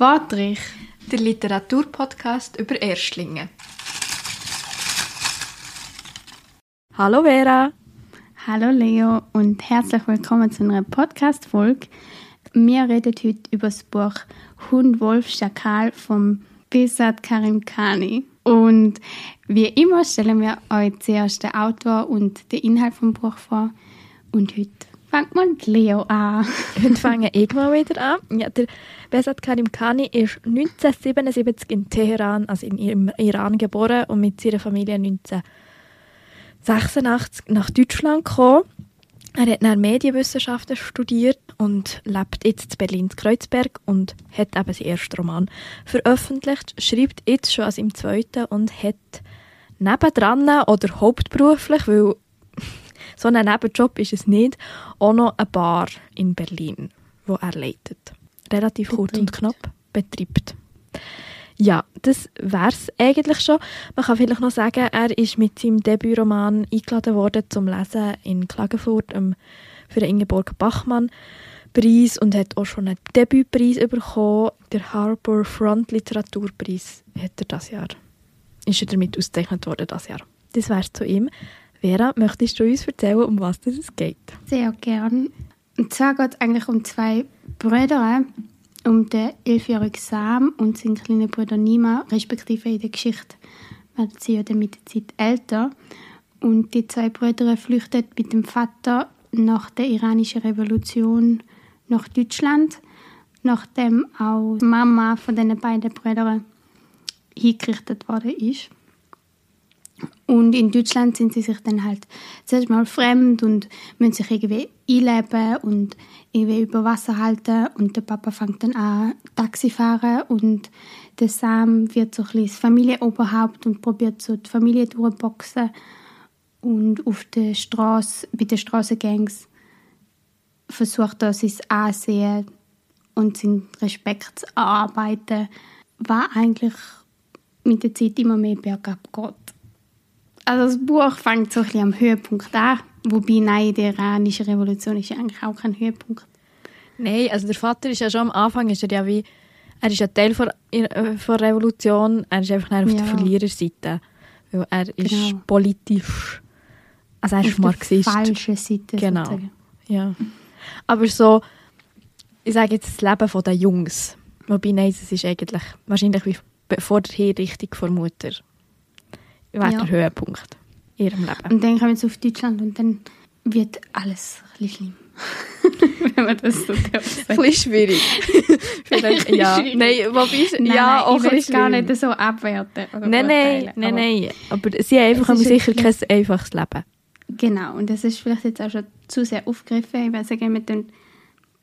Wortrich, der Literaturpodcast über Erstlinge. Hallo Vera. Hallo Leo und herzlich willkommen zu einer Podcast-Folge. Wir reden heute über das Buch Hund, Wolf, Schakal vom Besat Karim Khani. Und wie immer stellen wir euch zuerst den Autor und den Inhalt vom Buch vor. Und heute fängt mal Leo an. Heute fange ich mal wieder an. Ja, der Besat Karim Khani ist 1977 in Teheran, also in Iran, geboren und mit seiner Familie 1986 nach Deutschland gekommen. Er hat dann Medienwissenschaften studiert und lebt jetzt in Berlin-Kreuzberg und hat eben seinen ersten Roman veröffentlicht, schreibt jetzt schon als im zweiten und hat nebendran oder hauptberuflich, weil so ein Nebenjob ist es nicht, auch noch eine Bar in Berlin, wo er leitet. Relativ kurz und knapp betreibt. Ja, das wäre es eigentlich schon. Man kann vielleicht noch sagen, er ist mit seinem Debütroman eingeladen worden zum Lesen in Klagenfurt um, für den Ingeborg Bachmann Preis und hat auch schon einen Debütpreis bekommen. Der Harbour Front Literaturpreis hat er das Jahr. Ist er damit ausgezeichnet worden das Jahr. Das wäre zu ihm. Vera, möchtest du uns erzählen, um was es geht? Sehr gern. Und zwar geht es eigentlich um zwei Brüder, um den elfjährigen Sam und seinen kleinen Bruder Nima, respektive in der Geschichte werden sie ja dann mit der Zeit älter. Und die zwei Brüder flüchten mit dem Vater nach der iranischen Revolution nach Deutschland, nachdem auch die Mama von den beiden Brüdern hingerichtet worden ist. Und in Deutschland sind sie sich dann halt zuerst mal fremd und müssen sich irgendwie einleben und irgendwie über Wasser halten. Und der Papa fängt dann an, Taxi fahren und der Sam wird so ein bisschen das Familienoberhaupt und probiert so die Familie durchboxen. Und auf der Straße, bei den Straßengangs versucht er sein Ansehen und seinen Respekt zu erarbeiten, was eigentlich mit der Zeit immer mehr bergab geht. Also das Buch fängt so ein bisschen am Höhepunkt an, wobei nein, die iranische Revolution ist ja eigentlich auch kein Höhepunkt. Nein, also der Vater ist ja schon am Anfang, ist er ja wie, er ist ja Teil von, äh, von der Revolution, er ist einfach auf ja. der Verliererseite, weil er ist genau. politisch, also er ist Marxist. Auf der falschen Seite Genau, sozusagen. ja. Aber so, ich sage jetzt das Leben der Jungs, wobei nein, es ist eigentlich wahrscheinlich wie vor der Hinrichtung von Mutter wäre ja. der Höhepunkt in ihrem Leben. Und dann kommen sie auf Deutschland und dann wird alles ein schlimm. Wenn man das so sagt. Ein bisschen schwierig. Vielleicht, ja. Schwierig. Nein, wobei, nein, ja, nein, auch ich will gar nicht so abwerten. Nein, nein, nein, nein. Aber sie haben einfach sicher kein einfaches Leben. Genau, und das ist vielleicht jetzt auch schon zu sehr aufgegriffen. Ich weiß sagen, mit dem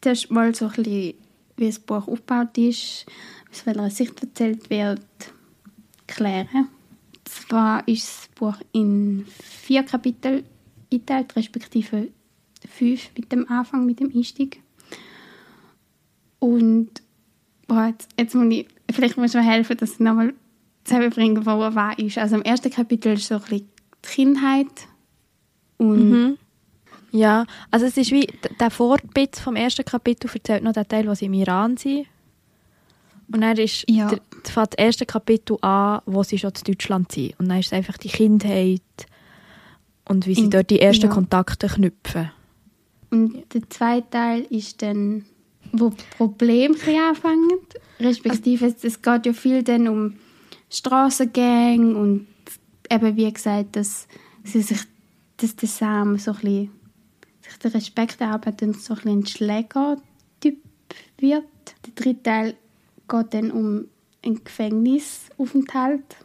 zuerst mal so ein bisschen, wie das Buch aufgebaut ist, aus welcher Sicht erzählt wird, klären zwar ist das Buch in vier Kapitel eingeteilt, respektive fünf mit dem Anfang, mit dem Einstieg. Und boah, jetzt, jetzt muss ich, vielleicht muss ich mir helfen, dass ich nochmal zusammenbringen, wo er war ist. Also im ersten Kapitel ist so ein bisschen die Kindheit und mhm. Ja, also es ist wie, der Vorbit vom ersten Kapitel erzählt noch den Teil, sie im Iran sind und dann ist ja. der, fängt das erste Kapitel an, wo sie schon in Deutschland sind. Und dann ist es einfach die Kindheit und wie sie In, dort die ersten ja. Kontakte knüpfen. Und der zweite Teil ist dann, wo Probleme anfangen. Respektive, es, es geht ja viel dann um Straßengänge und eben wie gesagt, dass sie sich dass der Sam so ein bisschen, sich den Respekt erarbeitet und so ein, ein Schlägertyp wird. Der dritte Teil geht dann um einen Gefängnisaufenthalt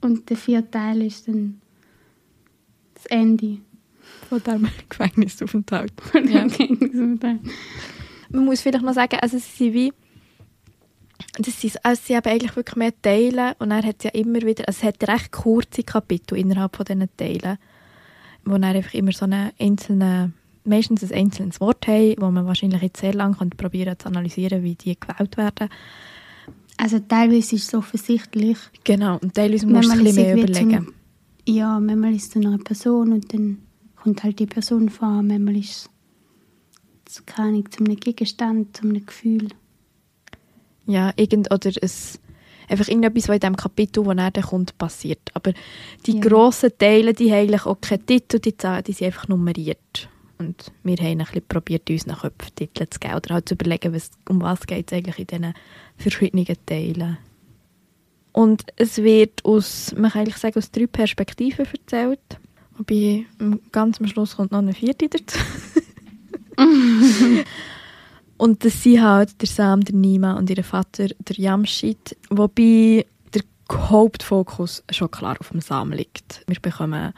und der vierte Teil ist dann das Ende. Von dem Gefängnisaufenthalt. Von dem ja. Gefängnisaufenthalt. Man muss vielleicht noch sagen, also es sind wie das sind, also sie haben eigentlich wirklich mehr Teile und er hat ja immer wieder, also es hat recht kurze Kapitel innerhalb von diesen Teilen, wo er einfach immer so eine einzelne, meistens ein einzelnes Wort haben, wo man wahrscheinlich jetzt sehr lange probieren zu analysieren, wie die gewählt werden. Also teilweise ist es offensichtlich. Genau, und teilweise musst du ein bisschen mehr überlegen. Zum, ja, manchmal ist es eine Person und dann kommt halt die Person vor, manchmal ist es keine Ahnung, zum Gegenstand, zum Gefühl. ja, irgend, oder es, einfach irgendetwas, was in dem Kapitel, wo dann kommt, passiert. Aber die Ja. grossen Teile, die haben eigentlich auch keinen Titel, die, Zahlen, die sind einfach nummeriert. Und wir haben ein bisschen probiert, uns nach Köpfen Titel zu geben oder halt zu überlegen, was, um was geht es eigentlich in diesen verschiedenen Teilen. Und es wird aus, man kann eigentlich sagen, aus drei Perspektiven erzählt. Wobei ganz am Schluss kommt noch eine vierte dazu. und das sind halt der Sam, der Nima und ihr Vater, der Jamshid. Wobei der Hauptfokus schon klar auf dem Sam liegt. Wir bekommen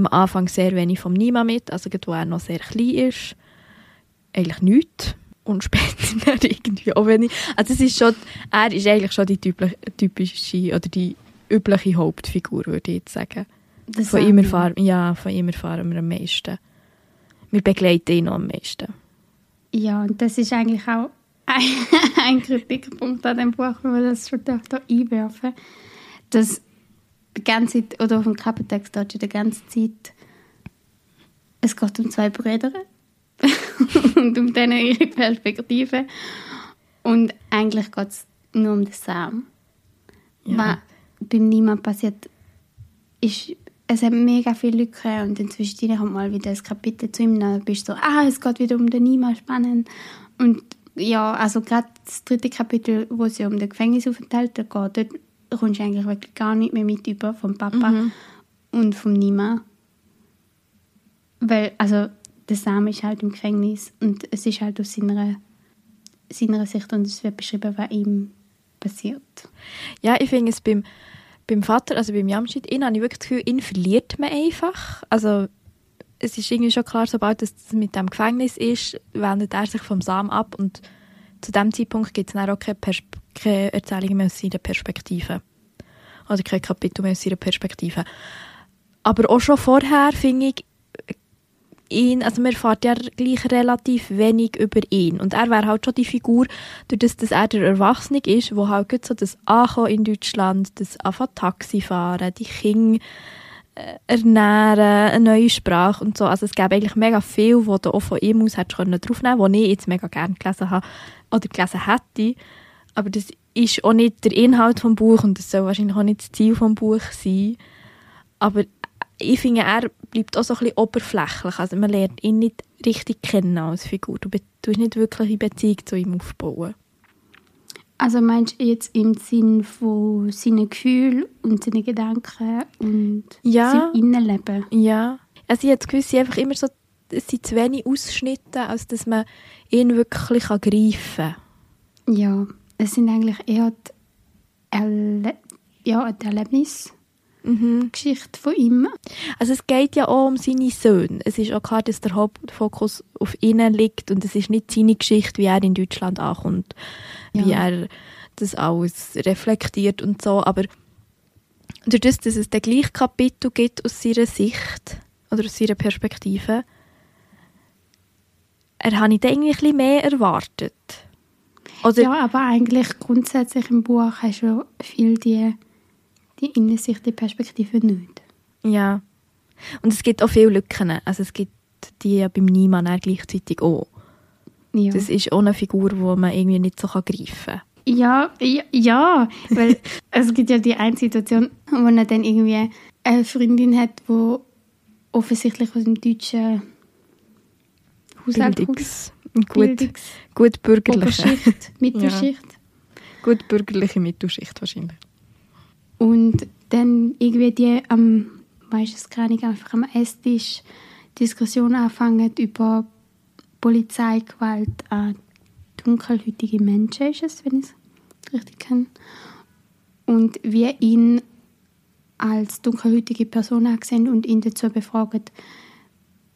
am Anfang sehr wenig vom Nima mit, also gerade wo er noch sehr klein ist. Eigentlich nichts. Und später irgendwie auch wenig. Also es ist schon, er ist eigentlich schon die typische oder die übliche Hauptfigur, würde ich jetzt sagen. Das Von ihm, erfahren, ja, von ihm erfahren wir am meisten. Wir begleiten ihn noch am meisten. Ja, und das ist eigentlich auch ein, ein Kritikpunkt an dem Buch, wenn man das schon einwerfen dass die ganze Zeit, oder auf dem Klappentext steht schon die ganze Zeit, es geht um zwei Brüder und um denen ihre Perspektive und eigentlich geht es nur um den Sam. Ja. Was beim Niemand passiert, ist, es hat mega viele Lücken und inzwischen kommt mal wieder ein Kapitel zu ihm, dann bist du so, ah, es geht wieder um den Nima, spannend. Und ja, also gerade das dritte Kapitel, wo ja um den Gefängnisaufenthalt geht, dort kommst du eigentlich wirklich gar nicht mehr mit über vom Papa und vom Nima. Weil, also, der Sam ist halt im Gefängnis und es ist halt aus seiner, seiner Sicht und es wird beschrieben, was ihm passiert. Ja, ich finde es beim, beim Vater, also beim Jamschid, ihn habe ich wirklich das Gefühl, ihn verliert man einfach. Also es ist irgendwie schon klar, sobald es mit dem Gefängnis ist, wendet er sich vom Sam ab und zu dem Zeitpunkt gibt es dann auch keine, Pers keine Erzählungen mehr aus seiner Perspektive. Oder kein Kapitel mehr aus seiner Perspektive. Aber auch schon vorher finde ich, ihn, also man erfährt ja gleich relativ wenig über ihn. Und er wäre halt schon die Figur, durch das, dass er der Erwachsene ist, wo halt so das Ankommen in Deutschland, das Anfangen Taxi fahren, die Kinder äh, ernähren, eine neue Sprache und so. Also es gäbe eigentlich mega viel, wo du auch von ihm aus hättest draufnehmen können, was ich jetzt mega gerne gelesen habe oder gelesen hätte. Aber das ist auch nicht der Inhalt vom Buch und das soll wahrscheinlich auch nicht das Ziel vom Buch sein. Aber ich finde, er bleibt auch so ein bisschen oberflächlich. Also man lernt ihn nicht richtig kennen als Figur. Du tust nicht wirklich eine Beziehung zu ihm aufbauen. Also meinst du jetzt im Sinn von seinen Gefühlen und seinen Gedanken und Ja. seinem Innenleben? Ja. Also ich habe das Gefühl, es sind einfach immer so, es sind zu wenig Ausschnitte, als dass man ihn wirklich greifen kann. Ja, es sind eigentlich eher die, Erle ja, die Erlebnisgeschichte Mhm. von ihm. Also es geht ja auch um seine Söhne. Es ist auch klar, dass der Hauptfokus auf ihnen liegt und es ist nicht seine Geschichte, wie er in Deutschland ankommt, wie Ja. er das alles reflektiert und so. Aber durch das, dass es den gleichen Kapitel gibt aus seiner Sicht oder aus seiner Perspektive, er habe ich da bisschen mehr erwartet. Oder Ja, aber eigentlich grundsätzlich im Buch hast du viel die, die Innensicht, die Perspektive nicht. Ja. Und es gibt auch viele Lücken. Also es gibt die ja beim Niemann auch gleichzeitig auch. Ja. Das ist auch eine Figur, die man irgendwie nicht so greifen kann. Ja, ja, ja, weil es gibt ja die eine Situation, wo er dann irgendwie eine Freundin hat, die offensichtlich aus dem deutschen Haushalt. Bildungs gut, Bildungs gut bürgerliche. Oberschicht, Mittelschicht. Gut bürgerliche Mittelschicht wahrscheinlich. Und dann irgendwie die am, weiß es gar nicht, einfach am Esstisch Diskussion anfangen über Polizeigewalt an dunkelhäutige Menschen, ist es, wenn ich es richtig kenne. Und wie ihn als dunkelhäutige Person angesehen und ihn dazu befragen,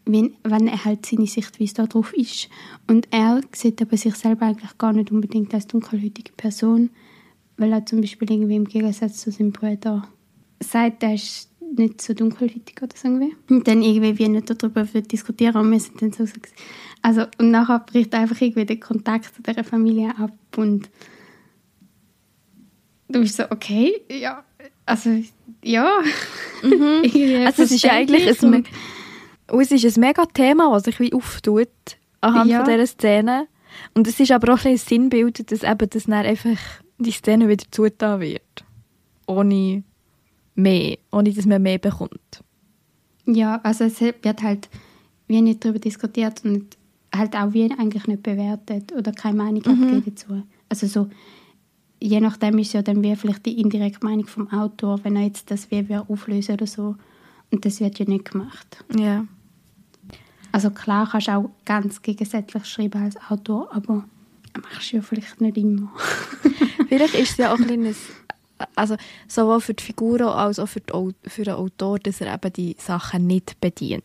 wenn, wenn er halt seine Sichtweise darauf ist. Und er sieht aber sich selber eigentlich gar nicht unbedingt als dunkelhäutige Person, weil er zum Beispiel irgendwie im Gegensatz zu seinem Bruder sagt, er ist nicht so dunkelhäutig oder so irgendwie. Und dann irgendwie wie nicht darüber diskutieren und wir sind dann so, so also und nachher bricht einfach irgendwie der Kontakt zu dieser Familie ab und du bist so, okay, ja, also ja. Irgendwie Also es ist ja eigentlich me- und- es ist ein mega Thema, das sich wie auftut anhand Ja. von dieser Szene. Und es ist aber auch ein ein Sinnbild, dass eben das dann einfach die Szene wieder zugetan wird. Ohne mehr, ohne dass man mehr bekommt. Ja, also es wird halt wie nicht darüber diskutiert und halt auch wie eigentlich nicht bewertet oder keine Meinung Mhm. dazu. Also so, je nachdem ist ja dann wie vielleicht die indirekte Meinung vom Autor, wenn er jetzt das wie auflösen oder so. Und das wird ja nicht gemacht. Ja. Also klar kannst du auch ganz gegensätzlich schreiben als Autor, aber machst du ja vielleicht nicht immer. Vielleicht ist es ja auch ein kleines, also sowohl für die Figuren als auch für, die, für den Autor, dass er eben die Sachen nicht bedient.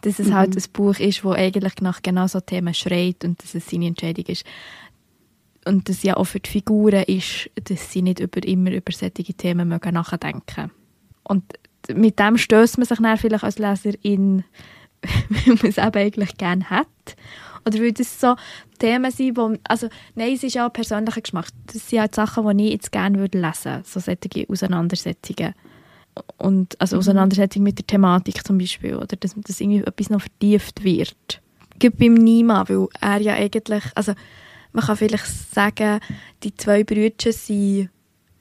Dass es halt ein Buch ist, wo eigentlich nach genau so Themen schreit und dass es seine Entscheidung ist. Und dass ja auch für die Figuren ist, dass sie nicht über, immer über solche Themen mögen nachdenken Und mit dem stößt man sich dann vielleicht als Leserin, weil man es eben eigentlich gerne hat. Oder weil das so Themen sind, wo, also nein, es ist ja auch persönlicher Geschmack. Das sind halt Sachen, die ich jetzt gerne würde lesen so solche Auseinandersetzungen. Und, also Auseinandersetzung mit der Thematik zum Beispiel, oder dass, dass irgendwie etwas noch vertieft wird. Gerade beim Nima, weil er ja eigentlich, also man kann vielleicht sagen, die zwei Brüder sind,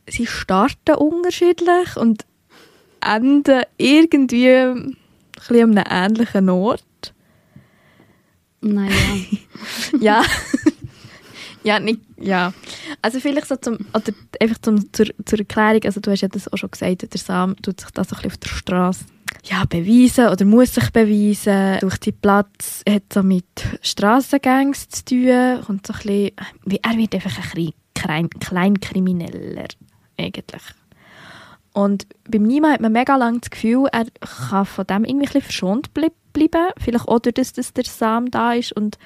sie starten unterschiedlich und enden irgendwie bisschen an einem ähnlichen Ort. Naja, ja. ja, nicht, ja. Also vielleicht so zum, oder einfach zum, zur, zur Erklärung, also du hast ja das auch schon gesagt, der Sam tut sich das so ein bisschen auf der Straße ja, beweisen oder muss sich beweisen. Durch die Platz hat so mit Strassengangs zu tun, kommt so ein bisschen, er wird einfach ein bisschen klein, kleinkrimineller, eigentlich. Und beim Nima hat man mega lange das Gefühl, er kann von dem irgendwie verschont ble- bleiben. Vielleicht auch dadurch, dass der Sam da ist und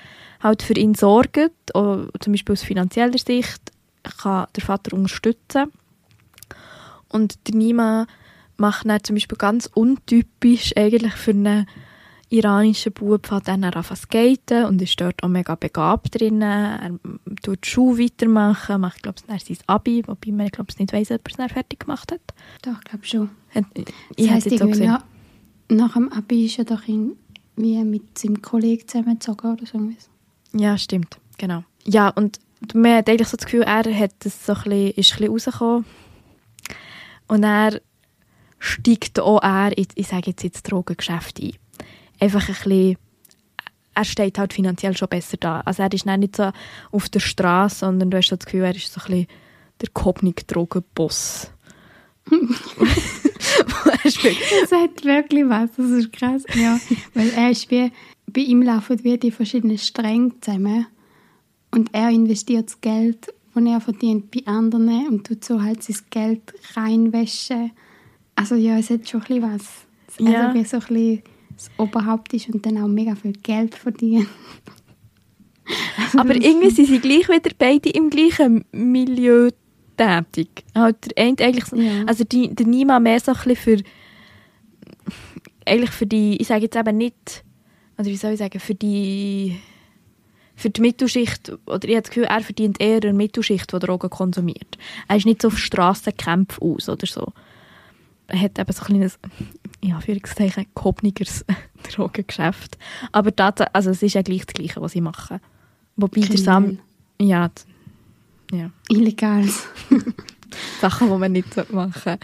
halt für ihn sorgt. Zum Beispiel aus finanzieller Sicht kann der Vater unterstützen. Und der Nima macht dann zum Beispiel ganz untypisch eigentlich für einen iranischen Bub fängt dann an zu skaten und ist dort auch mega begabt drin. Er tut die Schule weitermachen, macht glaube ich sein Abi, wobei man glaube ich nicht weiss, ob er es fertig gemacht hat. doch, ich glaube schon. Hat- Das Ich hätte heisst jetzt auch gesehen. ja, nach dem Abi ist er doch irgendwie mit seinem Kollegen zusammengezogen oder so. Ja, stimmt, genau. Ja, und man hat eigentlich so das Gefühl, er hat das so ein bisschen, ist ein bisschen rausgekommen. Und er steigt auch er, in, ich sage jetzt ins Drogengeschäft ein. Einfach ein bisschen, er steht halt finanziell schon besser da. Also er ist nicht so auf der Straße, sondern du hast so das Gefühl, er ist so ein bisschen der Kopnik-Drogenboss. Er spielt- Das hat wirklich was, das ist krass. Ja, weil er ist wie, bei ihm laufen wie die verschiedenen Stränge zusammen und er investiert das Geld, das er verdient, bei anderen und tut so halt sein Geld reinwäschen. Also ja, es hat schon ein bisschen was. Ja. er wie so ein bisschen das Oberhaupt ist und dann auch mega viel Geld verdient. Aber irgendwie sind sie gleich wieder beide im gleichen Milieu tätig. Halt der eine eigentlich so, Ja. also die, der Nima mehr so ein bisschen für eigentlich für die, ich sage jetzt eben nicht, oder wie soll ich sagen, für die für die Mittelschicht, oder ich habe das Gefühl, er verdient eher eine Mittelschicht, die Drogen konsumiert. Er ist nicht so auf Strassenkämpfen aus oder so. Er hat eben so ein kleines, in Anführungszeichen, gehobnigers Drogengeschäft. Aber tats- also es ist ja gleich das Gleiche, was sie machen. Wobei der Sam, Kriminell. ja, ja, Illegales. Sachen, die man nicht machen sollte.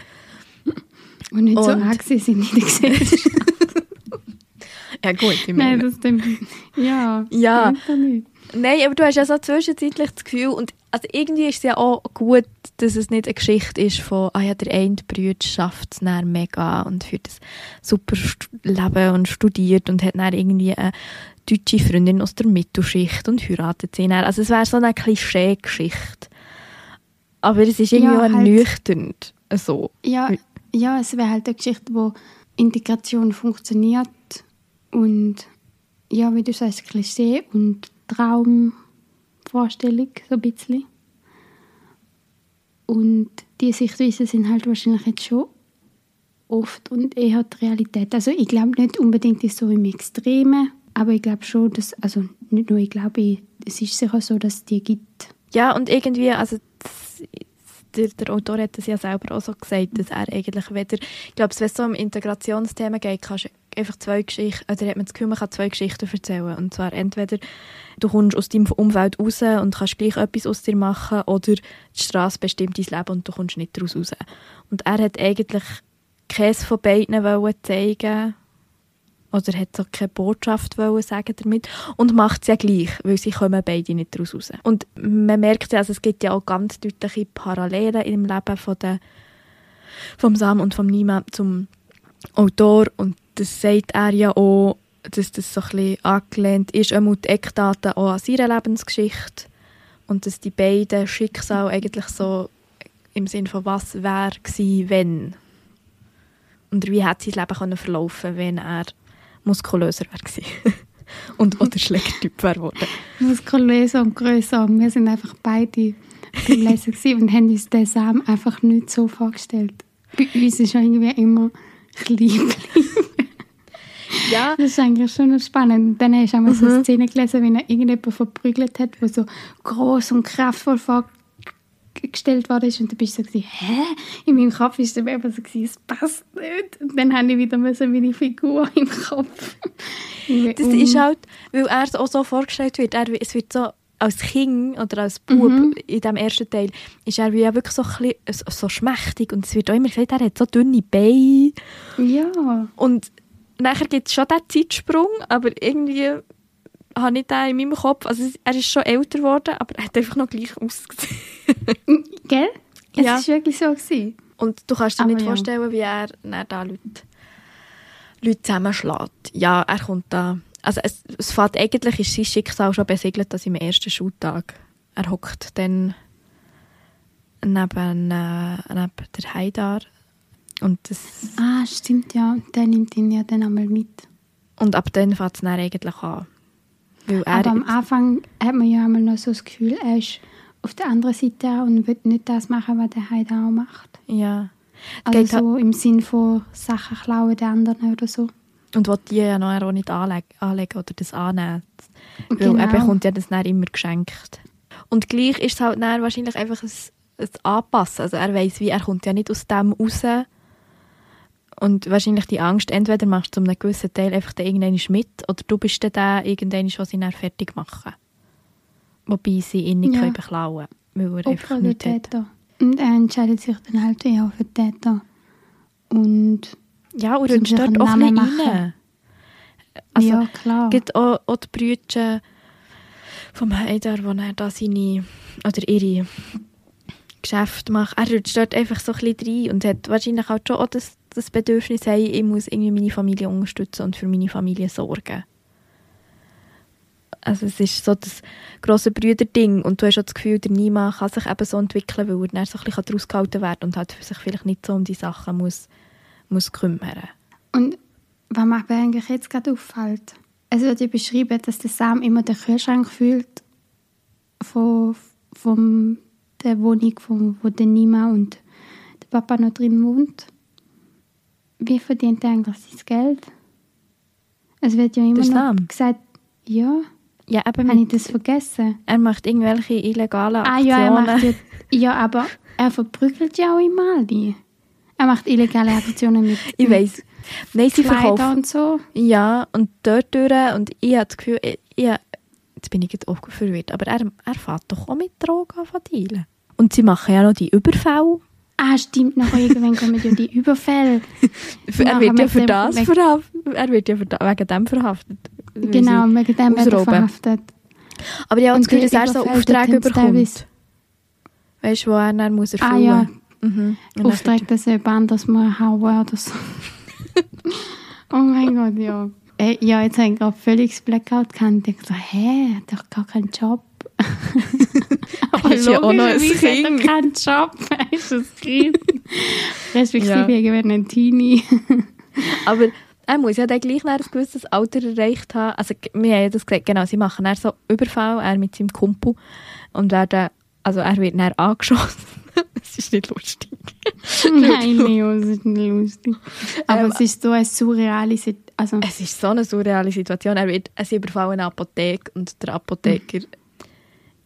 Und nicht so Und- angesehen sind in der Gesellschaft. Ja gut, ich Nein, meine. das stimmt. Ja, Ja. Nein, aber du hast ja so zwischenzeitlich das Gefühl, und also irgendwie ist es ja auch gut, dass es nicht eine Geschichte ist von, ah ja, der eine Bruder schafft es dann mega und führt ein super Leben und studiert und hat dann irgendwie eine deutsche Freundin aus der Mittelschicht und heiratet sie dann. Also es wäre so eine Klischee-Geschichte. Aber es ist irgendwie Ja, auch halt. ernüchternd. So. Ja, ja es wäre halt eine Geschichte, wo Integration funktioniert und ja, wie du sagst, Klischee und Traumvorstellung so ein bisschen. Und die Sichtweisen sind halt wahrscheinlich jetzt schon oft und eher die Realität. Also ich glaube nicht unbedingt ist so im Extremen, aber ich glaube schon, dass, also nicht nur ich glaube, es ist sicher so, dass es die gibt. Ja, und irgendwie, also der, der Autor hat es ja selber auch so gesagt, dass er eigentlich weder, ich glaube, wenn es so um Integrationsthemen geht, kannst, einfach zwei Geschichten, oder hat man das Gefühl, man kann zwei Geschichten erzählen. Und zwar entweder du kommst aus deinem Umfeld raus und kannst gleich etwas aus dir machen, oder die Straße bestimmt dein Leben und du kommst nicht daraus raus. Und er hat eigentlich keines von beiden wollen zeigen oder hat so keine Botschaft wollen sagen damit? Und macht es ja gleich, weil sie kommen beide nicht daraus raus. Und man merkt ja, also es gibt ja auch ganz deutliche Parallelen im Leben von der, vom Sam und vom Nima zum Autor. Und das sagt er ja auch, dass das so ein bisschen angelehnt ist, auch die Eckdaten auch an seiner Lebensgeschichte. Und dass die beiden Schicksale eigentlich so im Sinn von was wäre gewesen, wenn? Und wie hat sein Leben können verlaufen wenn er muskulöser wäre und oder Schlägertyp wäre geworden. Muskulöser und grösser. Wir sind einfach beide beim Lesen und haben uns den Sam einfach nicht so vorgestellt. Bei uns ist er irgendwie immer klein. Ja. Das ist eigentlich schon spannend. Und dann hast du einmal so eine Szene gelesen, wie er irgendjemand verprügelt hat, der so groß und kraftvoll vorgestellt worden ist. Und dann bist du so, hä? In meinem Kopf war es einfach so, es passt nicht. Und dann habe ich wieder meine Figur im Kopf. Das ist halt, weil er auch so vorgestellt wird. Er, es wird so als Kind oder als Bub Mhm. in dem ersten Teil ist er wie ja wirklich so, bisschen, so, so schmächtig und es wird auch immer gesagt, er hat so dünne Beine Ja. und nachher gibt es schon diesen Zeitsprung, aber irgendwie habe ich den in meinem Kopf, also er ist schon älter geworden, aber er hat einfach noch gleich ausgesehen. Gell? Es Ja. ist wirklich so gewesen. Und du kannst dir Aber nicht ja. vorstellen, wie er da Leute, Leute zusammenschlägt. Ja, er kommt da. Also es, es fängt, eigentlich ist sein Schicksal schon besiegelt, dass im ersten Schultag. Er hockt dann neben, äh, neben der Haidar. Und, das, Ah, stimmt, ja. Der nimmt ihn ja dann einmal mit. und ab dann fängt es dann eigentlich an. Weil er, Aber am Anfang hat man ja einmal noch so das Gefühl, er ist auf der anderen Seite und will nicht das machen, was der Heide auch macht. ja. Also Geht so im Sinn von Sachen klauen der anderen oder so. Und will die ja noch auch nicht anlegen, anlegen oder das annehmen. Weil Genau. er bekommt ja das dann immer geschenkt. Und gleich ist es halt dann wahrscheinlich einfach ein, ein Anpassen. Also er weiß wie, er kommt ja nicht aus dem raus. Und wahrscheinlich die Angst, entweder machst du zu einem gewissen Teil einfach den irgendwann mit oder du bist dann der, irgendwann, was sie dann fertig machen. Wobei sie ihn nicht Ja. können beklauen können, weil er einfach Opfer oder nichts hat. Täter. Und er entscheidet sich dann halt eher für Täter. Und Ja, und rutscht dort auch bisschen Namen rein. Also, ja, klar. gibt auch, auch die Brüder vom Heider, wo er da seine, oder ihre Geschäfte macht. Er rutscht dort einfach so ein bisschen rein und hat wahrscheinlich auch schon auch das, das Bedürfnis, hey, ich muss irgendwie meine Familie unterstützen und für meine Familie sorgen. Also es ist so das grosse Brüderding und du hast auch das Gefühl, der Nima kann sich eben so entwickeln, weil er dann so ein bisschen daraus gehalten werden und halt für sich vielleicht nicht so um die Sachen muss, muss kümmern. Und was mir eigentlich jetzt gerade auffällt, es wird ja beschrieben, dass der Sam immer den Kühlschrank fühlt von, von der Wohnung, von, wo der Nima und der Papa noch drin wohnt. Wie verdient er eigentlich sein Geld? Es wird ja immer noch gesagt, ja, Ja, eben habe ich das vergessen? er macht irgendwelche illegalen Ah Aktionen. ja, er macht ja, ja, aber er verprügelt ja auch immer alle. Er macht illegale Aktionen mit, Ich weiss. Nein, sie verkaufen. und so. Ja, und dort durch. Und ich habe das Gefühl, ich, ich, jetzt bin ich jetzt auch verwirrt, aber er, er fährt doch auch mit Drogen dealen. Und sie machen ja noch die Überfälle. Ah, stimmt, noch irgendwann kommen ja die Überfälle. er wird ja für das weg- verhaftet. Er wird ja wegen dem verhaftet. Genau, wegen dem wird er verhaftet. Aber das Und die Gefühl, dass er so Aufträge bekommt. Weißt du, wo er dann muss erfüllen Ah ja, Mhm. Auftrag, dass jemand anders mal hauen oder so. oh mein Gott, ja. Ja, jetzt habe ich gerade völlig das Blackout gehabt. Ich dachte, hä, hat doch gar keinen Job. Aber Ist ja auch noch ein Kind. keinen Job. Er ist ein Kind. Respektive Ja. irgendwann ein Teenie. Aber er muss ja dann gleich ein gewisses Alter erreicht haben. Also wir haben ja das gesagt, genau, sie machen dann so Überfall, er mit seinem Kumpel und werden, also er wird dann angeschossen. das ist nicht lustig. Nein, Leo, es ist nicht lustig. Aber Ähm, es ist so eine surreale Situation. Also, Es ist so eine surreale Situation. Er wird, sie überfallen eine Apotheke und der Apotheker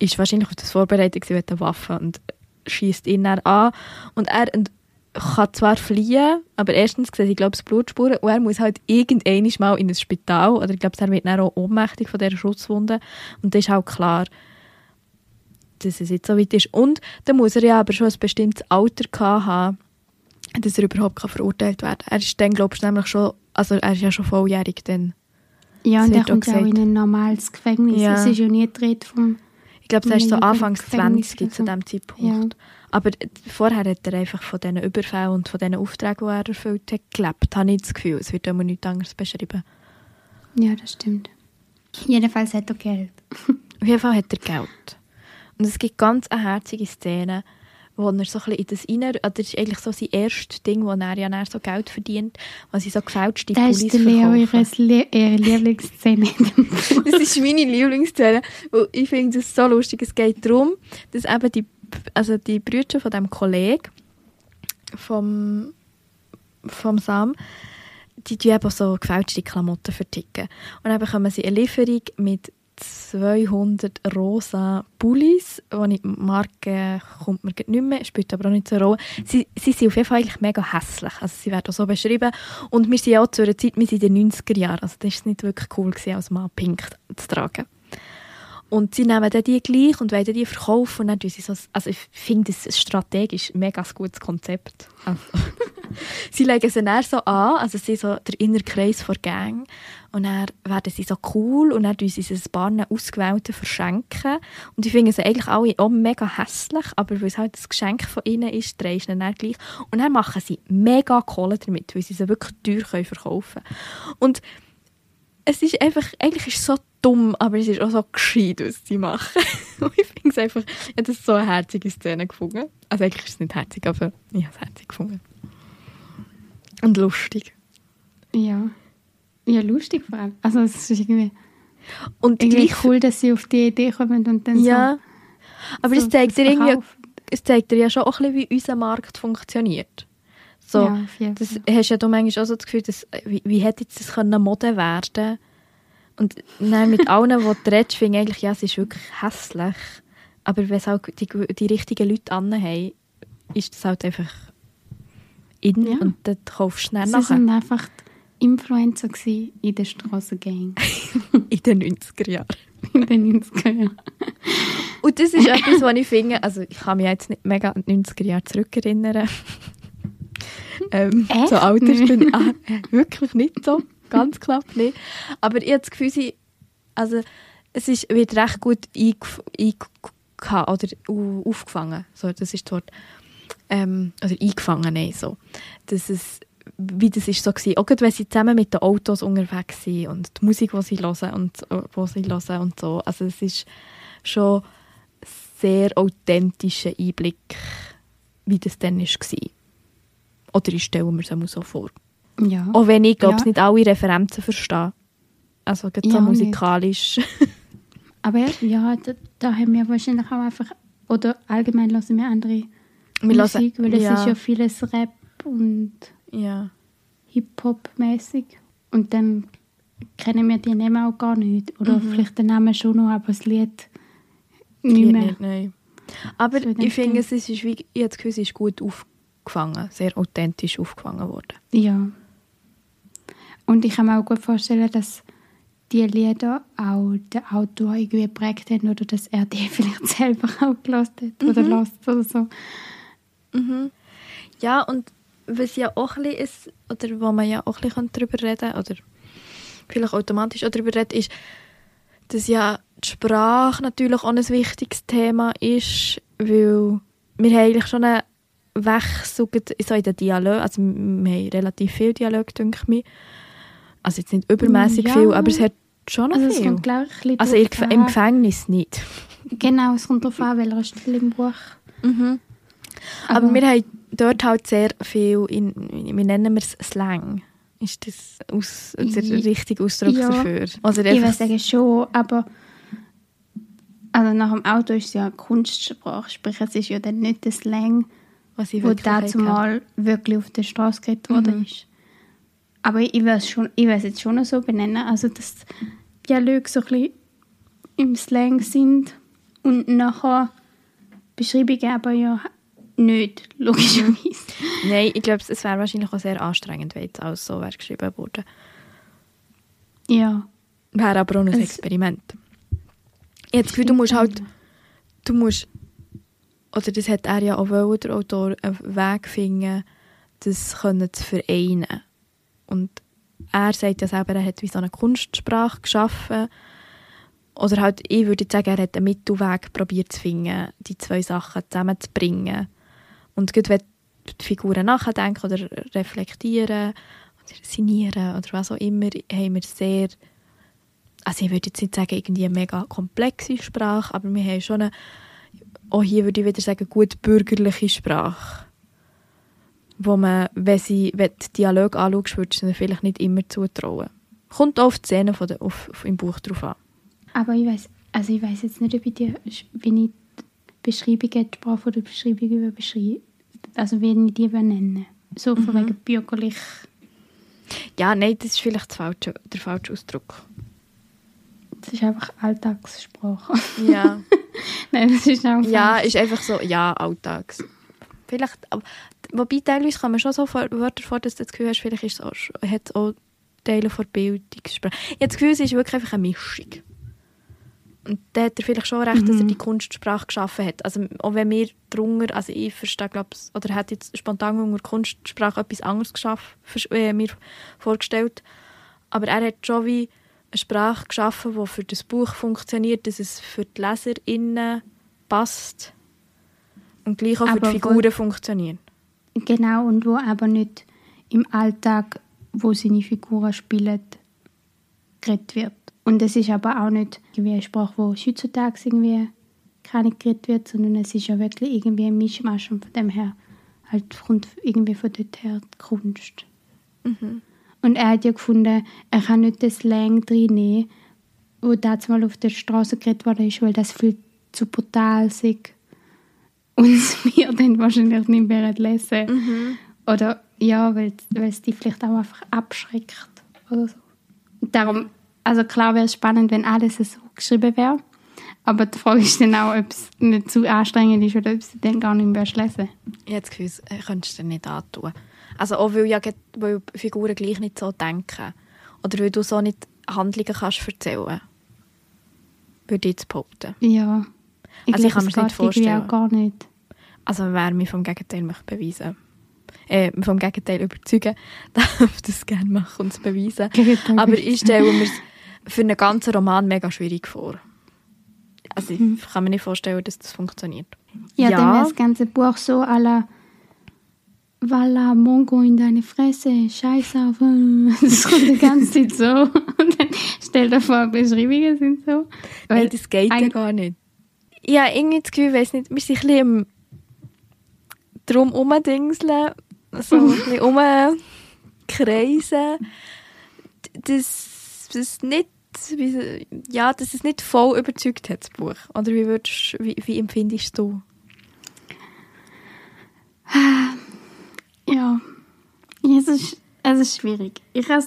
ist wahrscheinlich auf das vorbereitet gewesen mit der Waffe und schießt ihn dann an und er kann zwar fliehen, aber erstens sehen sie, glaube ich, Blutspuren und er muss halt irgendwann mal in ein Spital oder ich glaube, er wird dann auch ohnmächtig von dieser Schusswunde und das ist auch klar, dass es jetzt so weit ist. Und dann muss er ja aber schon ein bestimmtes Alter gehabt haben, dass er überhaupt verurteilt werden kann. Er ist dann, glaube ich, nämlich schon, also er ist ja schon volljährig dann. Ja, Das und er kommt ja auch in ein normales Gefängnis. Ja. Es ist ja nie vom... Ich glaube, er ist so Anfangs 20 zu diesem Zeitpunkt. Ja. Aber vorher hat er einfach von diesen Überfällen und von diesen Aufträgen, die er erfüllt hat, gelebt. Habe ich das Gefühl. Es wird immer nichts anderes beschrieben. Ja, das stimmt. Jedenfalls hat er Geld. Auf jeden Fall hat er Geld. Und es gibt ganz eine herzige Szene, wo er so ein in das rein... Das ist eigentlich so sein erstes Ding, wo er ja dann so Geld verdient, wo sie so gefälschte Das Pullis ist Leo verkaufen. ihres Lie ihre Lieblingsszene. Das ist meine Lieblingsszene. weil Ich finde das so lustig. Es geht darum, dass eben die, also die Brüder von dem Kollegen, vom, vom Sam, die tun eben so gefälschte Klamotten verticken. Und dann bekommen sie eine Lieferung mit 200 rosa Pullis, wo ich die Marke kommt mir nicht mehr, spielt aber auch nicht so eine Rolle. Sie, sie sind auf jeden Fall eigentlich mega hässlich. Also sie werden auch so beschrieben. Und wir sind ja auch zu einer Zeit, wir sind in den 90er Jahren, also das ist nicht wirklich cool als Mann pink zu tragen. Und sie nehmen dann die gleich und wollen die verkaufen. Und dann sie so, also ich finde das strategisch ein mega gutes Konzept. Also, sie legen sie dann so an, also sie so der innere Kreis der Gang. Und dann werden sie so cool und dann sie ein paar Ausgewählten verschenken. Und ich finde sie eigentlich alle auch mega hässlich, aber weil es halt das Geschenk von ihnen ist, drehen sie dann gleich. Und dann machen sie mega Kohle damit, weil sie sie wirklich teuer verkaufen können. Und es ist einfach, eigentlich ist es so dumm, aber es ist auch so gescheit, was sie machen. Ich finde es einfach, ich habe das so eine herzige Szene gefunden. Also eigentlich ist es nicht herzig, aber ich habe es herzig gefunden. Und lustig. Ja. Ja, lustig vor allem. Also es ist irgendwie, Und irgendwie gleich, cool, dass sie auf die Idee kommen und dann ja, so... aber so es zeigt dir das irgendwie, es zeigt dir ja schon auch ein bisschen, wie unser Markt funktioniert. So, Ja, das hast ja du manchmal auch so das Gefühl, dass, wie, wie hätte jetzt das können Mode werden Und dann mit allen, die du redest, finde ich eigentlich, ja, es ist wirklich hässlich. Aber wenn es halt die, die richtigen Leute anhaben, ist das halt einfach in Ja. und dann kaufst du schnell Sie nachher. sind einfach Influencer gewesen in der Strassengang In den 90er Jahren. in den 90er Jahren. Und das ist etwas, was ich finde, also ich kann mich jetzt nicht mega an die 90er Jahre zurückerinnern. ähm, Echt so alt ist nicht? bin ich ah, äh, wirklich nicht so, ganz knapp nicht. Aber ich habe das Gefühl, sie, also, es ist, wird recht gut eingef eingeha- oder au- aufgefangen, so, das ist das. Ähm, oder eingefangen, nein, so. Dass es, wie das ist so gewesen. Auch wenn sie zusammen mit den Autos unterwegs sind und die Musik, die sie hören und, äh, wo sie hören und so. Also es ist schon sehr authentischer Einblick, wie das dann war. Oder ich stelle mir es so vor. Ja. Auch wenn ich, glaube Ja. nicht alle Referenzen verstehe. Also gerade so Ja, musikalisch. Aber ja, da, da haben wir wahrscheinlich auch einfach, oder allgemein hören wir andere Wir Musik, hören- weil es ist ja vieles Rap und. Hip-Hop-mäßig. Und dann kennen wir die Namen auch gar nicht. Oder Mhm. vielleicht den Namen schon noch, aber das Lied Lied nicht mehr. Nicht, nein. Aber So ich finde, es ist, wie, ich habe das Gefühl, es ist gut aufgefangen, sehr authentisch aufgefangen worden. Ja. Und ich kann mir auch gut vorstellen, dass die Lieder auch den Autor irgendwie geprägt haben oder dass er die vielleicht selber auch gelost hat oder lost oder so. Ja, und was ja auch ein ist, oder wo man ja auch ein bisschen darüber reden kann, oder vielleicht automatisch auch darüber reden, ist, dass ja die Sprache natürlich auch ein wichtiges Thema ist, weil wir haben eigentlich schon einen Wechsel so in den Dialog, also wir haben relativ viel Dialog, denke ich mir. Also jetzt nicht übermäßig Ja. viel, aber es hat schon noch Also es viel. kommt, glaube ich, also im. Gefängnis nicht. Genau, es kommt darauf an, welcher Stil im Buch. Aber, wir haben dort halt sehr viel, in, wie nennen wir es, Slang. Ist das aus, der richtige Ausdruck ja. dafür? Also Ich würde sagen schon, aber also nach dem Auto ist es ja Kunstsprache, sprich es ist ja dann nicht der Slang, was ich wo dazu mal wirklich auf der Straße geredet worden Mhm. ist. Aber ich es schon, ich es jetzt schon so benennen, also dass Dialoge so ein bisschen im Slang sind und nachher Beschreibungen aber ja nicht, logischerweise. Nein, ich glaube, es wäre wahrscheinlich auch sehr anstrengend, wenn jetzt alles so wäre geschrieben wurde. Ja. Wäre aber auch ein Es- Experiment. Ich habe das Gefühl, du musst halt, du musst, oder das hat er ja auch wollen, der Autor, einen Weg finden, das können zu vereinen. Und er sagt ja selber, er hat wie so eine Kunstsprache geschaffen. Oder halt, ich würde sagen, er hat einen Mittelweg probiert zu finden, die zwei Sachen zusammenzubringen. Und gerade wenn die Figuren nachdenken oder reflektieren oder sinnieren oder was auch immer, haben wir sehr also ich würde jetzt nicht sagen, irgendwie eine mega komplexe Sprache, aber wir haben schon eine, auch hier würde ich wieder sagen, gut bürgerliche Sprache. Wo man, wenn, sie, wenn du Dialog anschaust, würdest du ihnen vielleicht nicht immer zutrauen. Kommt auch auf die Szene von der, auf, auf, im Buch drauf an. Aber ich weiß, also ich weiß jetzt nicht, ob ich die, wie ich die Beschreibung, die Sprache oder Beschreibung über beschreibe, also wie ich die benenne. So von wegen bürgerlich. Ja, nein, das ist vielleicht das falsche, der falsche Ausdruck. Das ist einfach Alltagssprache. Ja. Nein, das ist einfach. ja, ist einfach so, ja, alltags. Vielleicht, aber, wobei teilweise man schon so vor- Wörter vor, dass du das Gefühl hast, vielleicht ist es auch, hat es auch Teile von Bildungssprache. Ich habe das Gefühl, es ist wirklich einfach eine Mischung. Und da hat er vielleicht schon recht, dass er die Kunstsprache geschaffen hat. Also auch wenn wir drunter, also ich verstehe, glaube oder hat jetzt spontan unter Kunstsprache etwas anderes geschaffen, vers- äh, mir vorgestellt. Aber er hat schon wie eine Sprache geschaffen, die für das Buch funktioniert, dass es für die LeserInnen passt und gleich auch für die wo- Figuren funktioniert. Genau, und wo aber nicht im Alltag, wo seine Figuren spielen, geredet wird. Und es ist aber auch nicht irgendwie eine Sprache, die heutzutage irgendwie gar nicht geredet wird, sondern es ist ja wirklich irgendwie ein Mischmasch und von dem her halt kommt irgendwie von dort her die Kunst. Und er hat ja gefunden, er kann nicht das Slang reinnehmen, wo damals mal auf der Straße geredet worden ist, weil das viel zu brutal ist und wir dann wahrscheinlich nicht mehr lesen. Oder ja, weil es die vielleicht auch einfach abschreckt oder so. Darum, also klar wäre es spannend, wenn alles so geschrieben wäre. Aber die Frage ist dann auch, ob es nicht zu anstrengend ist oder ob du dann gar nicht mehr lesen. Ich habe das Gefühl, das könntest du dir nicht antun. Also auch weil, ja, weil Figuren gleich nicht so denken. Oder weil du so nicht Handlungen kannst erzählen. Würde ich jetzt behaupten. Ja. Also ich kann es mir's nicht vorstellen. auch gar nicht. Also wer mich vom Gegenteil möchte beweisen äh, vom Gegenteil überzeugen, darf das gerne machen und es beweisen. Gegenteil Aber ich stelle mir es für einen ganzen Roman mega schwierig vor. Also ich kann mir nicht vorstellen, dass das funktioniert. Ja, dann wäre das ganze Buch so à la Walla, Mongo in deine Fresse, Scheiß auf. Das kommt die ganze Zeit so. Und dann stell dir vor, Beschreibungen sind so. Nein, das geht ja gar nicht. Ja, irgendwie das Gefühl, weiss nicht, wir sind ein bisschen drum umdingseln, so ein bisschen umkreisen. Das, das nicht, ja, dass es nicht voll überzeugt hat, das Buch. Oder wie, würdest, wie, wie empfindest du? Ja, es ist, es ist schwierig. Ich kann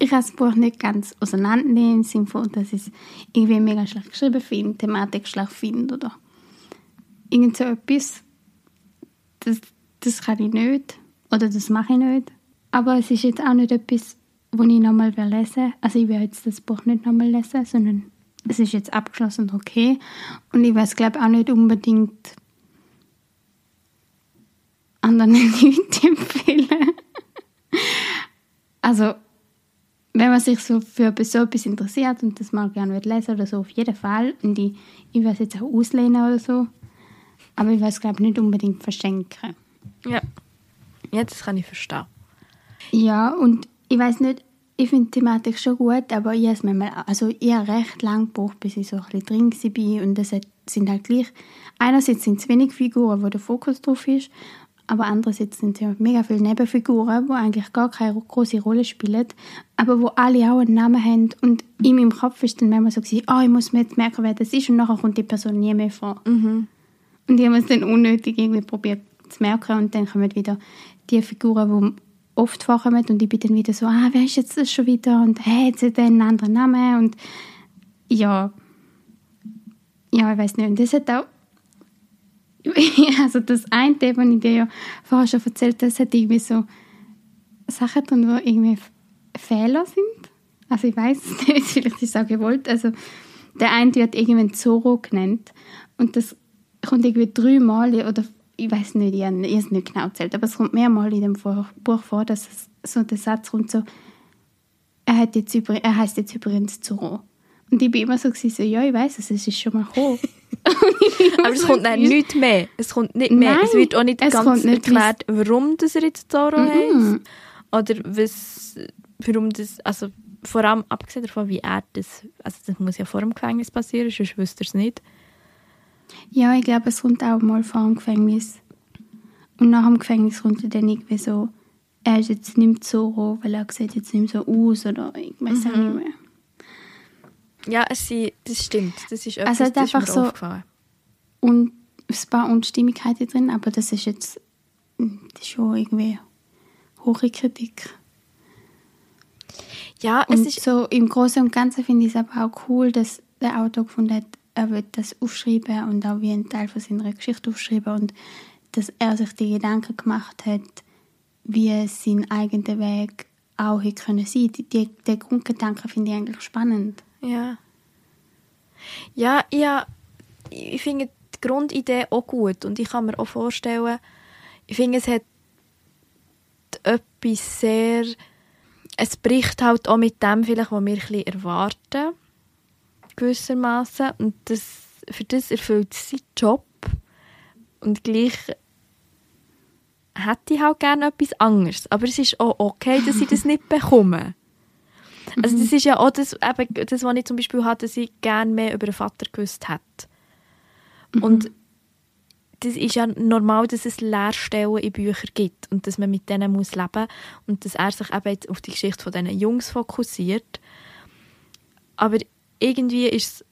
ich kann das Buch nicht ganz auseinandernehmen, im Sinne von, dass ich es irgendwie mega schlecht geschrieben finde, Thematik schlecht finde oder irgend so etwas. Das, das kann ich nicht oder das mache ich nicht. Aber es ist jetzt auch nicht etwas, wo ich nochmal lesen will. Also ich will jetzt das Buch nicht nochmal lesen, sondern es ist jetzt abgeschlossen und okay. Und ich weiß glaube auch nicht unbedingt anderen Leuten empfehlen. Also, wenn man sich so für so etwas interessiert und das mal gerne lesen oder so, auf jeden Fall. Und ich, ich will es jetzt auch auslehnen oder so. Aber ich es, glaube ich, nicht unbedingt verschenken. Ja. Das kann ich verstehen. Ja, und ich weiß nicht, ich finde die Thematik schon gut, aber ich habe es manchmal, also ich habe recht lang gebraucht, bis ich so ein bisschen drin war und hat- sind halt gleich, einerseits sind es wenig Figuren, wo der Fokus drauf ist, aber andererseits sind ja mega viele Nebenfiguren, die eigentlich gar keine große Rolle spielen, aber wo alle auch einen Namen haben. Und in meinem Kopf ist dann manchmal so gewesen, oh, ich muss mir jetzt merken, wer das ist. Und nachher kommt die Person nie mehr vor. Und ich habe es dann unnötig irgendwie probiert zu merken und dann kommen wieder die Figuren, die oft vorkommen. Und ich bin dann wieder so, ah, wer ist jetzt das schon wieder? Und hey, jetzt hat er einen anderen Namen. Und ja, ja, ich weiß nicht. Und das hat auch, also das eine, was ich dir ja vorher schon erzählt habe, das hat irgendwie so Sachen drin, die irgendwie Fehler sind. Also ich weiß es nicht, vielleicht ist es auch gewollt. Also der eine wird irgendwann Zorro genannt und das kommt irgendwie dreimal oder ich weiß nicht, ich habe es nicht genau erzählt, aber es kommt mehrmals in dem Buch vor, dass es so der Satz kommt so, er, hat jetzt er heißt jetzt übrigens Zorro. Und ich bin immer so, gewesen, so ja, ich weiß es, es ist schon mal gekommen. Aber es kommt dann nicht mehr. Es kommt nicht mehr. Nein, es wird auch nicht ganz nicht, erklärt, warum das er jetzt Zorro Mhm. heisst. Oder was, warum das, also vor allem abgesehen davon, wie er das, also das muss ja vor dem Gefängnis passieren, sonst wüsste er es nicht. Ja, ich glaube, es kommt auch mal vor dem Gefängnis. Und nach dem Gefängnis kommt er dann irgendwie so, er ist jetzt nicht mehr Zorro, weil er sieht jetzt nicht mehr so aus oder ich weiß auch nicht mehr. Ja, es sind, das stimmt. Das ist Also etwas, das ist mir einfach so- aufgefallen. Und es ein paar Unstimmigkeiten drin, aber das ist jetzt das ist schon irgendwie hohe Kritik. Ja, es Und ist, so im Großen und Ganzen finde ich es aber auch cool, dass der Autor gefunden hat, er wird das aufschreiben und auch wie einen Teil von seiner Geschichte aufschreiben und dass er sich die Gedanken gemacht hat, wie sein eigener Weg auch hätte können sein. Die, die, den Grundgedanken finde ich eigentlich spannend. Ja. Ja, ja, ich finde die Grundidee auch gut und ich kann mir auch vorstellen, ich finde, es hat etwas sehr, es bricht halt auch mit dem vielleicht, was wir ein erwarten, gewissermaßen und das, für das erfüllt es seinen Job und gleich hätte ich halt gerne etwas anderes, aber es ist auch okay, dass ich das nicht bekomme. Also das ist ja auch das, eben, das, was ich zum Beispiel hatte, dass ich gerne mehr über den Vater gewusst hätte. Und das ist ja normal, dass es Leerstellen in Büchern gibt und dass man mit denen muss leben und dass er sich eben jetzt auf die Geschichte von diesen Jungs fokussiert. Aber irgendwie ist es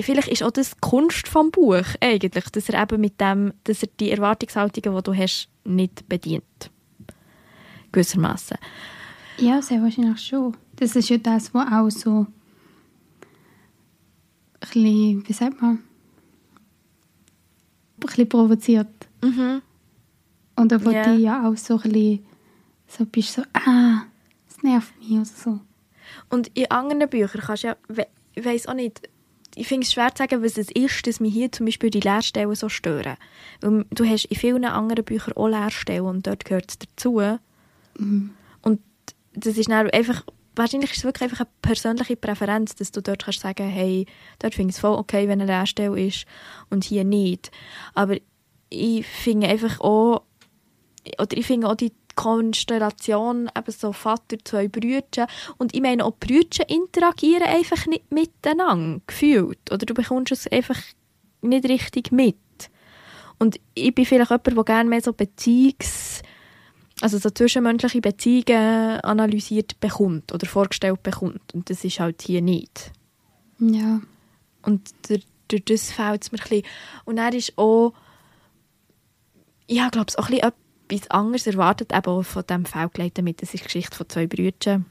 vielleicht ist auch das die Kunst vom Buch eigentlich, dass er eben mit dem, dass er die Erwartungshaltungen, die du hast, nicht bedient. Gewissermaßen. Ja, sehr wahrscheinlich schon. Das ist ja das, was auch so ein bisschen, wie sagt man, ein bisschen provoziert. Mhm. Und wo Ja. du ja auch so ein bisschen so bist, so, ah, das nervt mich oder so. Und in anderen Büchern kannst du ja, ich weiß auch nicht, ich finde es schwer zu sagen, was es ist, dass mich hier zum Beispiel die Leerstellen so stören. Weil du hast in vielen anderen Büchern auch Leerstellen und dort gehört es dazu. Und das ist dann einfach, wahrscheinlich ist es wirklich einfach eine persönliche Präferenz, dass du dort kannst sagen, hey, dort finde ich es voll okay, wenn eine Leerstelle ist und hier nicht. Aber ich finde einfach auch, oder ich finde auch die Konstellation eben so Vater, zwei Brüder und ich meine auch Brüder interagieren einfach nicht miteinander, gefühlt. Oder du bekommst es einfach nicht richtig mit. Und ich bin vielleicht jemand, der gerne mehr so Beziehungs... also so zwischenmenschliche Beziehungen analysiert bekommt oder vorgestellt bekommt. Und das ist halt hier nicht. Ja. Und durch, das fällt es mir ein bisschen. Und er ist auch, ja, ich glaube, es auch ein bisschen etwas anderes erwartet, eben auch von diesem Feldgeleit damit. Das ist die Geschichte von zwei Brüdern.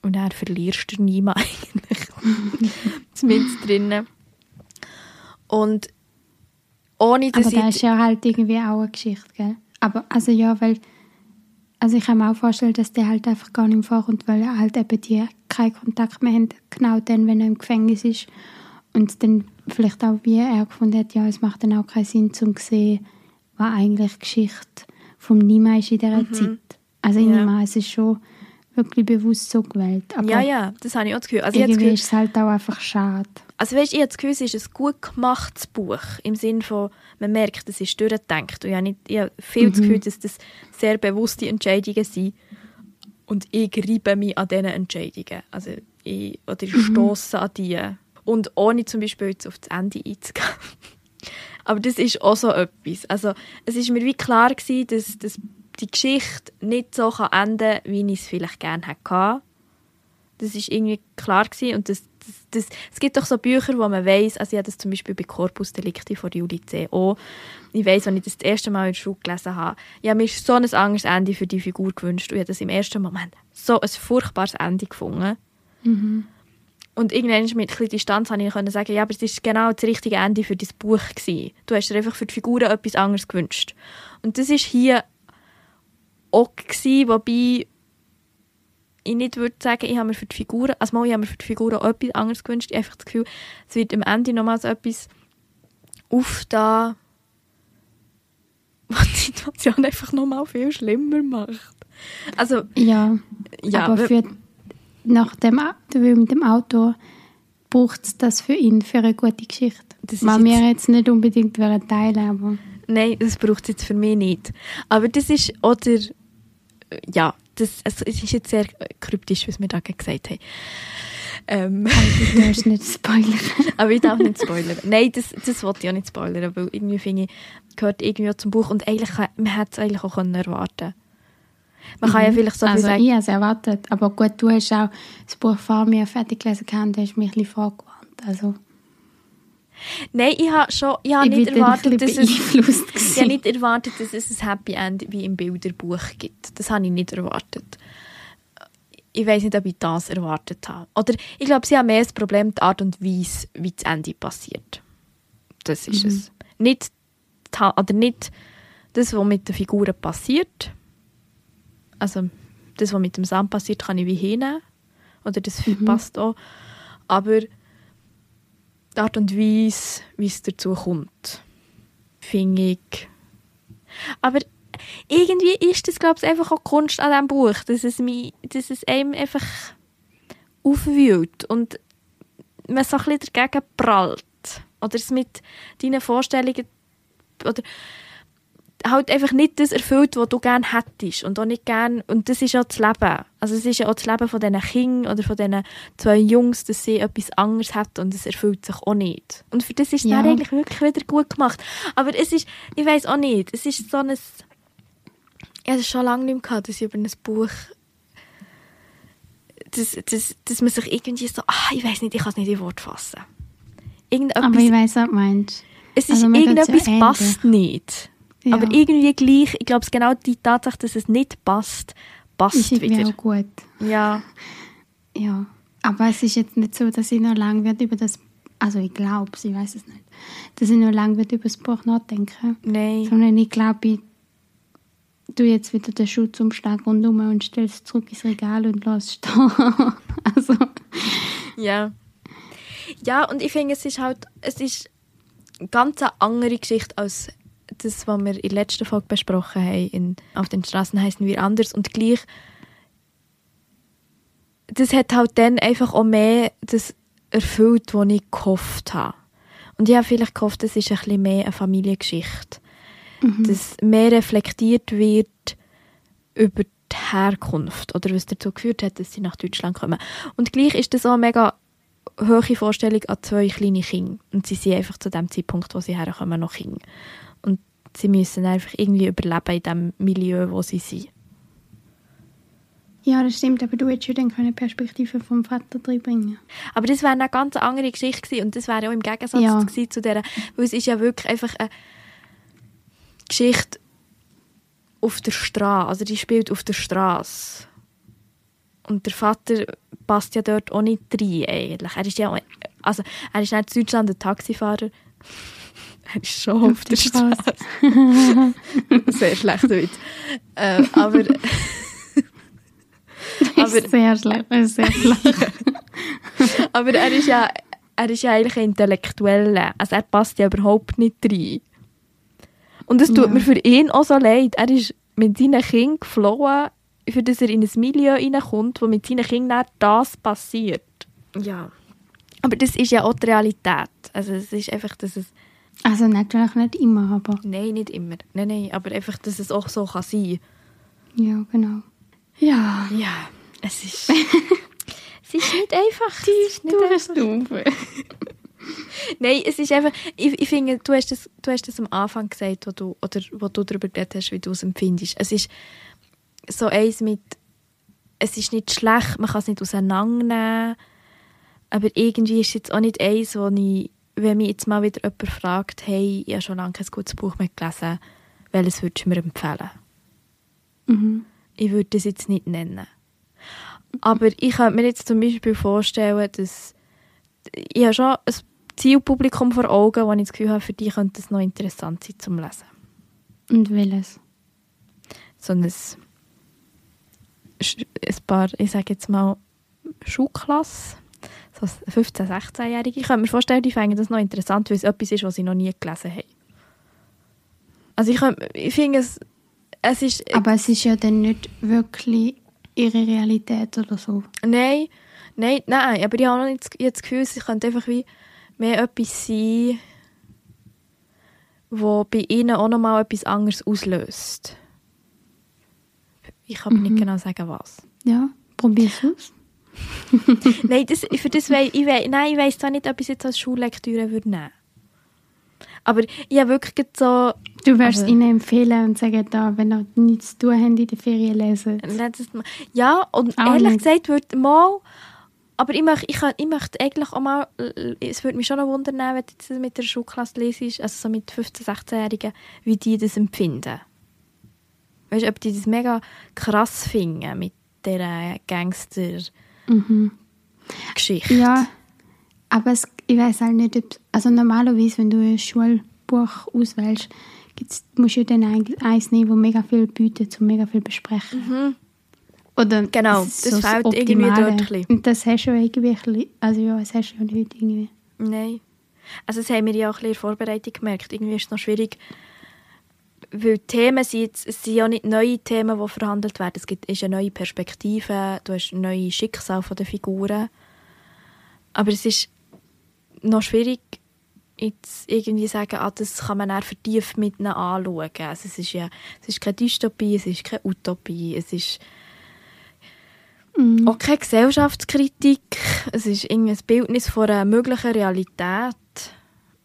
Und er verlierst du niemand eigentlich. Zumindest drinnen. Und ohne dass Aber da ich... ist ja halt irgendwie auch eine Geschichte, gell? Aber, also ja, weil, also ich kann mir auch vorstellen, dass der halt einfach gar nicht mehr vorkommt, weil er halt eben die keinen Kontakt mehr haben, genau dann, wenn er im Gefängnis ist. Und dann vielleicht auch, wie er gefunden hat, ja, es macht dann auch keinen Sinn, zu sehen, was eigentlich die Geschichte vom Nima ist in dieser Zeit. Also ich Ja. an, es ist schon wirklich bewusst so gewählt. Aber ja, ja, das habe ich auch das Gefühl. Also habe das irgendwie Gefühl, ist es halt auch einfach schade. Also weißt, ich habe das Gefühl, es ist ein gut gemachtes Buch. Im Sinne von, man merkt, es ist durchgedacht. Und ich habe, nicht, ich habe viel das Gefühl, dass das sehr bewusste Entscheidungen sind. Und ich reibe mich an diesen Entscheidungen. Also ich, oder ich stosse an die. Und ohne zum Beispiel jetzt auf das Ende einzugehen. Aber das ist auch so etwas. Also es ist mir wie klar gewesen, dass, dass die Geschichte nicht so kann enden kann, wie ich es vielleicht gerne hätte. Das ist irgendwie klar gewesen. und das, das, das, es gibt doch so Bücher, wo man weiß, also ich habe das zum Beispiel bei Corpus Delicti von Juli C. auch. Ich weiß, wenn ich das, das erste Mal in der Schule gelesen habe, ich habe mir so ein anderes Ende für die Figur gewünscht und ich habe das im ersten Moment so ein furchtbares Ende gefunden. Und irgendwann mit ein bisschen Distanz konnte ich sagen, ja, aber es ist genau das richtige Ende für dein Buch gewesen. Du hast dir einfach für die Figuren etwas anderes gewünscht. Und das ist hier auch gewesen, wobei ich nicht würde sagen, ich habe mir für die Figuren, also mal, ich habe mir für die Figuren auch etwas anderes gewünscht. Ich habe einfach das Gefühl, es wird am Ende nochmal so etwas aufda, was die Situation einfach nochmal viel schlimmer macht. Also, Ja, ja, aber für, nach dem, weil mit dem Auto braucht es das für ihn, für eine gute Geschichte. Das jetzt- wir jetzt nicht unbedingt wollen teilen aber Nein, das braucht es jetzt für mich nicht. Aber das ist, oder, ja, das, also es ist jetzt sehr kryptisch, was wir da gesagt haben. Ähm, du darfst nicht spoilern. aber ich darf nicht spoilern. Nein, das, das wollte ich auch nicht spoilern, weil irgendwie finde ich, gehört irgendwie auch zum Buch und eigentlich, man hätte es eigentlich auch können erwarten Man kann ja vielleicht so also sagen, ich habe es erwartet, aber gut, du hast auch das Buch vor mir fertig gelesen gehabt, du hast mich ein bisschen vorgewarnt. Also nein, ich habe schon, ich habe ich nicht erwartet, dass es, ich habe nicht erwartet, dass es ein Happy End wie im Bilderbuch gibt. Das habe ich nicht erwartet. Ich weiß nicht, ob ich das erwartet habe. Oder ich glaube, sie haben mehr das Problem, die Art und Weise, wie das Ende passiert. Das ist es. Nicht, oder nicht das, was mit den Figuren passiert. Also, das, was mit dem Sam passiert, kann ich wie hinnehmen. Oder das passt auch. Aber die Art und Weise, wie es dazu kommt, finde ich. Aber irgendwie ist das, glaube ich, einfach auch Kunst an diesem Buch, dass es, mich, dass es einem einfach aufwühlt und man so ein bisschen dagegen prallt. Oder es mit deinen Vorstellungen oder halt einfach nicht das erfüllt, was du gerne hättest und auch nicht gern und das ist ja das Leben. Also es ist ja auch das Leben von diesen Kindern oder von diesen zwei Jungs, dass sie etwas anderes hat und es erfüllt sich auch nicht. Und für das ist es Ja. dann eigentlich wirklich wieder gut gemacht. Aber es ist, ich weiß auch nicht, es ist so ein, ich habe es schon lange nicht mehr gehabt, dass ich über ein Buch dass, dass, dass man sich irgendwie so, ah, ich weiß nicht, ich kann es nicht in Wort fassen. Irgendetwas, Aber ich weiss, was du meinst. es ist also irgendetwas passt nicht. Ja. Aber irgendwie gleich, ich glaube, es genau die Tatsache, dass es nicht passt, passt ist irgendwie wieder. auch gut. Ja. Ja. Aber es ist jetzt nicht so, dass ich noch lange wird über das, also ich glaube, ich weiß es nicht, dass ich noch lange wird über das Buch nachdenken. Nein. Sondern ich glaube, ich tue jetzt wieder den Schutzumschlag rundum und stelle es zurück ins Regal und lasse es stehen. also, Ja. Ja, und ich finde, es ist halt, es ist eine ganz eine andere Geschichte als das, was wir in der letzten Folge besprochen haben. In, auf den Straßen heißen wir anders. Und gleich, das hat halt dann einfach auch mehr das erfüllt, was ich gehofft habe. Und ich habe vielleicht gehofft, es ist ein bisschen mehr eine Familiengeschichte. Dass mehr reflektiert wird über die Herkunft oder was dazu geführt hat, dass sie nach Deutschland kommen. Und gleich ist das auch eine mega hohe Vorstellung an zwei kleine Kinder. Und sie sind einfach zu dem Zeitpunkt, wo sie herkommen, noch Kinder. Und sie müssen einfach irgendwie überleben in dem Milieu, wo sie sind. ja, das stimmt, aber du hättest ja dann eine Perspektive vom Vater reinbringen Aber das wäre eine ganz andere Geschichte gewesen. und das wäre auch im Gegensatz Ja. zu der, weil es ist ja wirklich einfach eine Geschichte auf der Straße, also die spielt auf der Straße. Und der Vater passt ja dort auch nicht rein eigentlich. Er ist ja, auch- also er ist nicht in Deutschland ein Taxifahrer. Er ist schon auf, der Straße. Sehr schlechter Witz. Äh, aber ist sehr schlecht, ist sehr flach. Aber er ist ja, er ist ja eigentlich ein Intellektueller. Also er passt ja überhaupt nicht rein. Und es tut Ja. mir für ihn auch so leid. Er ist mit seinen Kindern geflohen, für das er in ein Milieu reinkommt, wo mit seinen Kindern das passiert. Ja. Aber das ist ja auch die Realität. Also es ist einfach, dass es... Also natürlich nicht immer, aber Nein, nicht immer. Nein, nein, aber einfach, dass es auch so kann sein ja, genau. Ja, Ja, es ist... es ist nicht einfach. Es ist nicht einfach. Stufe. Nein, es ist einfach, ich, ich finde, du hast, das, du hast das am Anfang gesagt, wo du, oder wo du darüber geredet hast, wie du es empfindest. Es ist so eins mit, es ist nicht schlecht, man kann es nicht auseinandernehmen, aber irgendwie ist es jetzt auch nicht eins, wo ich, wenn mich jetzt mal wieder jemand fragt, hey, ich habe schon lange kein gutes Buch mehr gelesen, welches würdest du mir empfehlen? Mhm. Ich würde das jetzt nicht nennen. Aber ich könnte mir jetzt zum Beispiel vorstellen, dass ich habe schon ein Zielpublikum vor Augen, wo ich das Gefühl habe, für die könnte es noch interessant sein zum Lesen. Und welches? So ein, ein paar, ich sage jetzt mal, Schulklasse, so 15-, 16-Jährige. Ich kann mir vorstellen, die fände das noch interessant, weil es etwas ist, was sie noch nie gelesen haben. Also ich, ich finde es, es ist... Aber es ist ja dann nicht wirklich ihre Realität oder so. Nein, nein, nein, aber ich habe noch nicht das- ich habe das Gefühl, es könnte einfach wie mehr etwas sein, wo bei ihnen auch nochmal etwas anderes auslöst. Ich kann mir nicht genau sagen, was. Ja, probier's aus. nein, das, für das wei, ich wei, nein, ich weiss zwar nicht, ob ich es jetzt als Schullektüre würde nehmen Aber ich habe wirklich so... Du würdest Aber- ihnen empfehlen und sagen, da, wenn ihr nichts zu tun habt in der Ferien lesen. Ja, und Auch ehrlich nicht. gesagt würde mal, aber ich möchte, ich, ich möchte eigentlich auch mal, es würde mich schon noch wundern, wenn du das mit der Schulklasse lesest, also so mit 15-, 16-Jährigen, wie die das empfinden. Weißt du, ob die das mega krass finden mit dieser Gangster-Geschichte. Mhm. Ja, aber es, ich weiß halt nicht, ob, also normalerweise, wenn du ein Schulbuch auswählst, gibt's, musst du dann eigentlich eins nehmen, das mega viel bietet, um mega viel besprechen. Oder Genau, ist das fehlt irgendwie dort ein bisschen. Und das hast du ja irgendwie, also ja, das hast du ja nicht irgendwie. Nein. Also das haben wir ja auch ein bisschen in der Vorbereitung gemerkt. Irgendwie ist es noch schwierig, weil Themen sind, es sind ja nicht neue Themen, die verhandelt werden. Es gibt, ist eine neue Perspektive, du hast neue Schicksal von der Figuren. Aber es ist noch schwierig, jetzt irgendwie sagen, ah, das kann man dann vertieft mit ihnen anschauen. Also es ist ja es ist keine Dystopie, es ist keine Utopie, es ist Mhm. auch keine Gesellschaftskritik. Es ist irgendein Bildnis von einer möglichen Realität,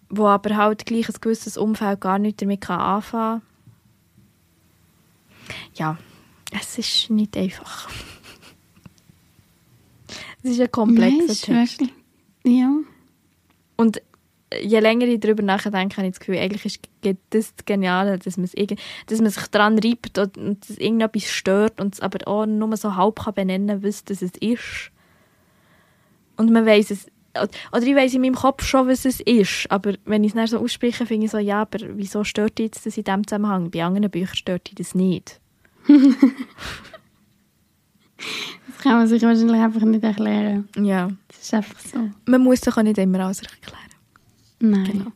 wo aber halt gleich ein gewisses Umfeld gar nicht damit kann anfangen Ja, es ist nicht einfach. es ist ein Nein, komplexer ist Text. wirklich, ja. Und je länger ich darüber nachdenke, habe ich das Gefühl, eigentlich ist geht das das Geniale, dass man, es dass man sich daran reibt und, und dass irgendetwas stört und es aber auch nur so halb kann benennen was das es ist. Und man weiß es, oder ich weiß in meinem Kopf schon, was es ist, aber wenn ich es dann so ausspreche, finde ich so, ja, aber wieso stört jetzt das in diesem Zusammenhang? Bei anderen Büchern stört dich das nicht. Das kann man sich wahrscheinlich einfach nicht erklären. Ja. Das ist einfach so. Man muss sich auch nicht immer alles erklären. Nein. Genau.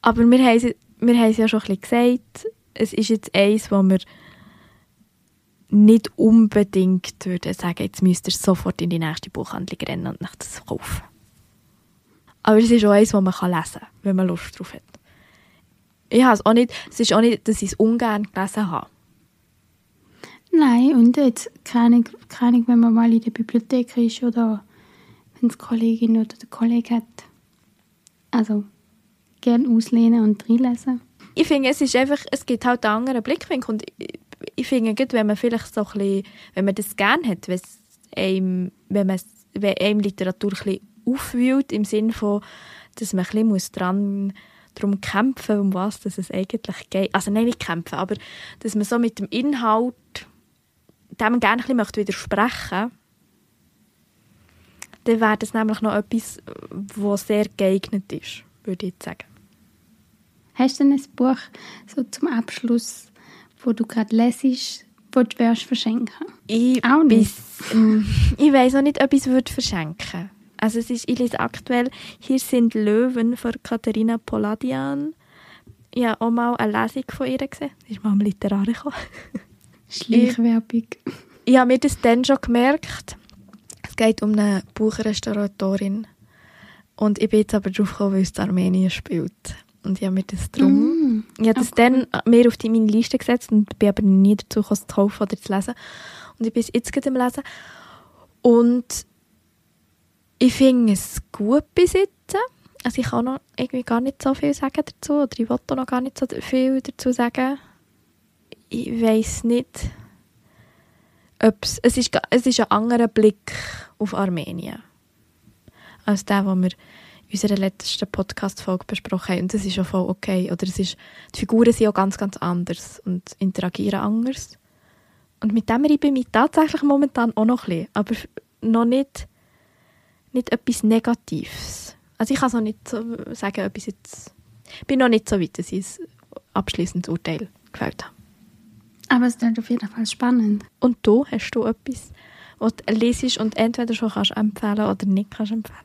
Aber wir haben, wir haben es ja schon ein bisschen gesagt, es ist jetzt eins, wo wir nicht unbedingt würden sagen, jetzt müsst ihr sofort in die nächste Buchhandlung rennen und nach das kaufen. Aber es ist auch eins, das man lesen kann, wenn man Lust drauf hat. Ich habe es auch nicht, es ist auch nicht, dass ich es ungern gelesen habe. Nein, und jetzt, keine keine wenn man mal in der Bibliothek ist oder wenn es Kollegin oder der Kollege hat. Also, gerne auslehnen und reinlesen. ich finde, es ist einfach, es gibt halt einen anderen Blickwinkel und ich, ich finde, wenn man vielleicht so ein bisschen, wenn man das gerne hat, wenn einem, wenn man, wenn einem Literatur ein bisschen aufwühlt, im Sinne von, dass man ein bisschen muss dran darum kämpfen um was dass es eigentlich geht. Also nein, nicht kämpfen, aber dass man so mit dem Inhalt dem gerne ein bisschen möchte widersprechen dann wäre das nämlich noch etwas, was sehr geeignet ist, würde ich sagen. Hast du denn ein Buch so zum Abschluss, wo du gerade lesest, wo du würdest verschenken? Ich, Auch nicht. bis- ich weiß auch nicht, ob ich es würde verschenken Also es ist, ich lese aktuell «Hier sind Löwen» von Katharina Poladian. Ich habe auch mal eine Lesung von ihr gesehen. Sie ist mal am Literare gekommen. Schleichwerbung. Ich habe mir das dann schon gemerkt. Es geht um eine Buchrestauratorin. Und ich bin jetzt aber drauf gekommen, weil es Armenien spielt. Und ich habe mir das drum... Mm. Ich habe das Ah, dann mehr auf die, meine Liste gesetzt und bin aber nie dazu gekommen, es zu kaufen oder zu lesen. Und ich bin jetzt gerade am Lesen. Und ich finde es gut bis jetzt. Also ich kann noch irgendwie gar nicht so viel sagen dazu oder ich wollte noch gar nicht so viel dazu sagen. Ich weiß nicht, ob es... Ist, es ist ein anderer Blick auf Armenien als der, den wir in unserer letzten Podcast-Folge besprochen haben. Und das ist auch voll okay. Oder es ist, die Figuren sind auch ganz, ganz anders und interagieren anders. Und mit dem reibe ich mich tatsächlich momentan auch noch ein bisschen. Aber noch nicht nicht etwas Negatives. Also ich kann noch nicht so sagen, ich jetzt... Ich bin noch nicht so weit, dass ich ein abschließendes Urteil gefällt habe. Aber es ist auf jeden Fall spannend. Und du, hast du etwas, was du lesest und entweder schon kannst empfehlen oder nicht kannst empfehlen?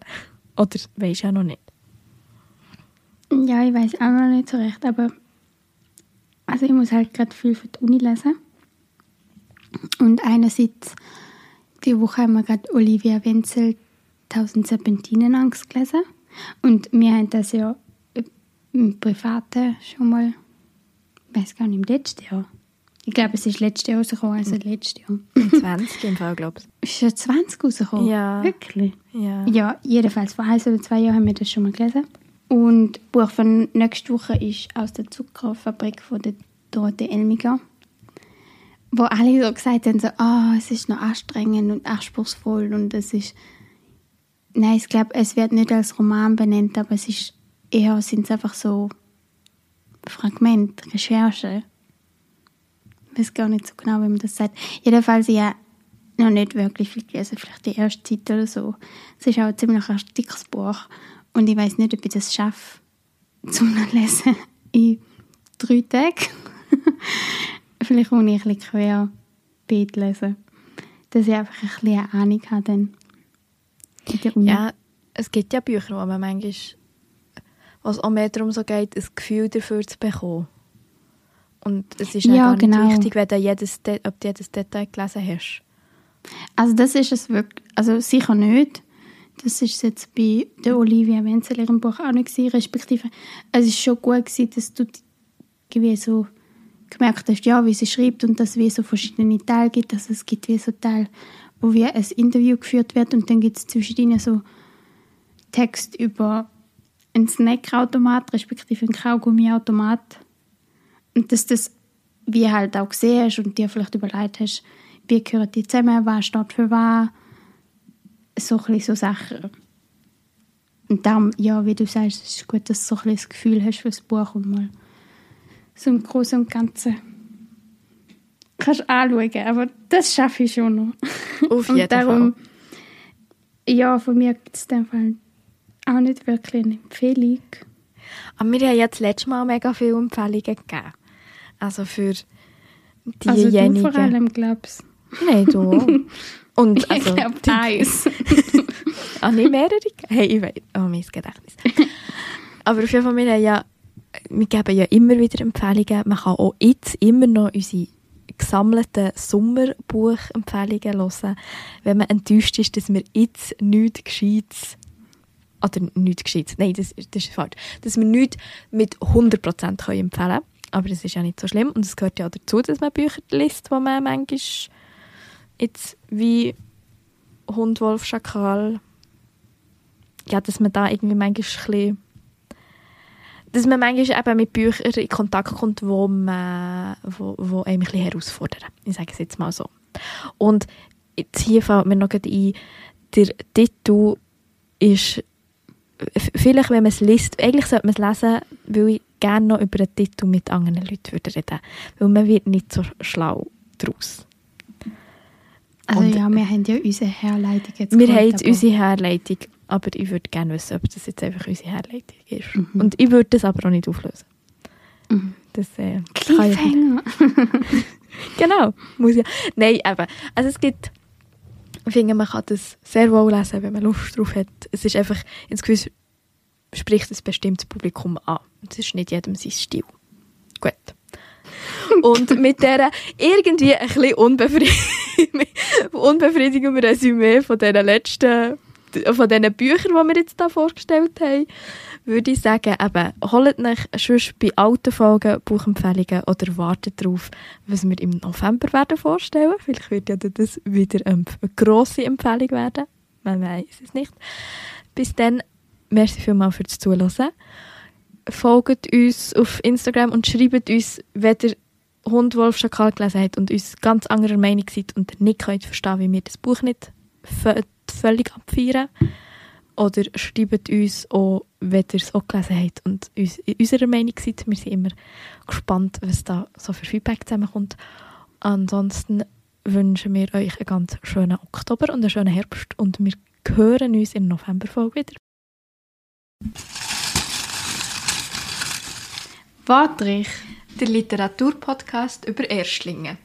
Oder weisst ja noch nicht? Ja, ich weiß auch noch nicht so recht, aber also ich muss halt gerade viel für die Uni lesen. Und einerseits, die Woche haben wir gerade Olivia Wenzel 1000 Serpentinen Angst gelesen. Und wir haben das ja im Privaten schon mal, ich weiß gar nicht, im letzten Jahr. Ich glaube, es ist letztes Jahr rausgekommen, also letztes Jahr. Im 20 im Fall, glaube ich. Ist ja 20 rausgekommen? Ja. Wirklich? Ja. Ja, jedenfalls vor eins oder zwei Jahren haben wir das schon mal gelesen. Und das Buch von nächster Woche ist aus der Zuckerfabrik von der Dorothee Elmiger. Wo alle so gesagt haben, so, ah, es ist noch anstrengend und anspruchsvoll und es ist... Nein, ich glaube, es wird nicht als Roman benannt, aber es ist eher, sind es einfach so Fragmente, Recherchen. Ich weiß gar nicht so genau, wie man das sagt. Jedenfalls, habe noch nicht wirklich viel gelesen, vielleicht die erste Zeit oder so. Es ist auch ein ziemlich ein dickes Buch und ich weiß nicht, ob ich das schaffe, zum Lesen in drei Tagen. vielleicht muss ich ein bisschen quer lesen, dass ich einfach ein bisschen eine Ahnung habe dann. Ja, es gibt ja Bücher, wo man manchmal, was auch mehr darum so geht, ein Gefühl dafür zu bekommen. Und es ist Ja, gar nicht genau. wichtig, wenn du jedes, De ob du jedes Detail gelesen hast. Also das ist es wirklich, also sicher nicht. Das ist jetzt bei der Olivia Wenzel ihrem Buch auch nicht gewesen, respektive es ist schon gut gewesen, dass du irgendwie so gemerkt hast, ja, wie sie schreibt und dass es wie so verschiedene Teile gibt. Also es gibt wie so Teile, wo wie ein Interview geführt wird und dann gibt es zwischendrin so Text über einen Snackautomat, respektive einen Kaugummiautomat. Und dass das wie halt auch gesehen und dir vielleicht überlegt hast, wie gehören die zusammen, was steht für was, so ein so Sachen. Und darum, ja, wie du sagst, es ist gut, dass du so ein das Gefühl hast für das Buch und mal so im Großen und Ganzen kannst anschauen, aber das schaffe ich schon noch. Auf und jeden darum, Fall. ja, von mir gibt es in dem Fall auch nicht wirklich eine Empfehlung. Aber wir haben ja das letzte Mal mega viele Empfehlungen gegeben. Also für Also du diejenigen... vor allem, glaubst Nein, du. Und Ich also, glaube, eins. Ah, nicht mehrere? Hey, ich weiß. Oh, mein Gedächtnis. Aber auf jeden Fall, wir, ja, wir geben ja immer wieder Empfehlungen. Man kann auch jetzt immer noch unsere gesammelten Sommerbuchempfehlungen hören, wenn man enttäuscht ist, dass wir jetzt nichts Gescheites oder nichts Gescheites, nein, das, das ist falsch, dass wir nichts mit 100% können empfehlen können. Aber das ist ja nicht so schlimm und es gehört ja auch dazu, dass man Bücher liest, die man manchmal jetzt wie Hund, Wolf, Schakal ja, dass man da irgendwie manchmal ein bisschen dass man manchmal eben mit Büchern in Kontakt kommt, wo, man, wo, wo einem ein bisschen herausfordern. Ich sage es jetzt mal so. Und jetzt hier fällt mir noch ein, der Titel ist, vielleicht wenn man es liest, eigentlich sollte man es lesen, weil ich gerne noch über den Titel mit anderen Leuten würde reden weil man wird nicht so schlau daraus. Also Und- ja, wir haben ja unsere Herleitung jetzt Wir haben jetzt unsere Herleitung, aber ich würde gerne wissen, ob das jetzt einfach unsere Herleitung ist. Mhm. Und ich würde das aber auch nicht auflösen. Mhm. Das äh. Cliffhanger. Genau, muss ja. Nein, eben. Also es gibt, ich finde, man kann das sehr wohl lesen, wenn man Lust drauf hat. Es ist einfach, ins Gewiss spricht ein bestimmtes Publikum an. Es ist nicht jedem sein Stil. Gut. Und mit dieser irgendwie ein bisschen unbefried unbefriedigenden Resümee von diesen letzten, von diesen Büchern, die wir jetzt hier vorgestellt haben, würde ich sagen, eben, holt euch sonst bei alten Folgen Buchempfehlungen oder wartet darauf, was wir im November werden vorstellen. Vielleicht wird ja das wieder eine grosse Empfehlung werden. Man weiß es nicht. Bis dann, merci vielmals fürs Zuhören. Folgt uns auf Instagram und schreibt uns, wenn ihr Hund, Wolf, Schakal gelesen habt und uns ganz anderer Meinung seid und nicht könnt verstehen, wie wir das Buch nicht völlig abfeiern. Oder schreibt uns auch, wenn ihr es auch gelesen habt und uns in unserer Meinung seid. Wir sind immer gespannt, was da so für Feedback zusammenkommt. Ansonsten wünschen wir euch einen ganz schönen Oktober und einen schönen Herbst und wir hören uns in der Novemberfolge wieder. Wadrich. Der Literaturpodcast über Erstlinge.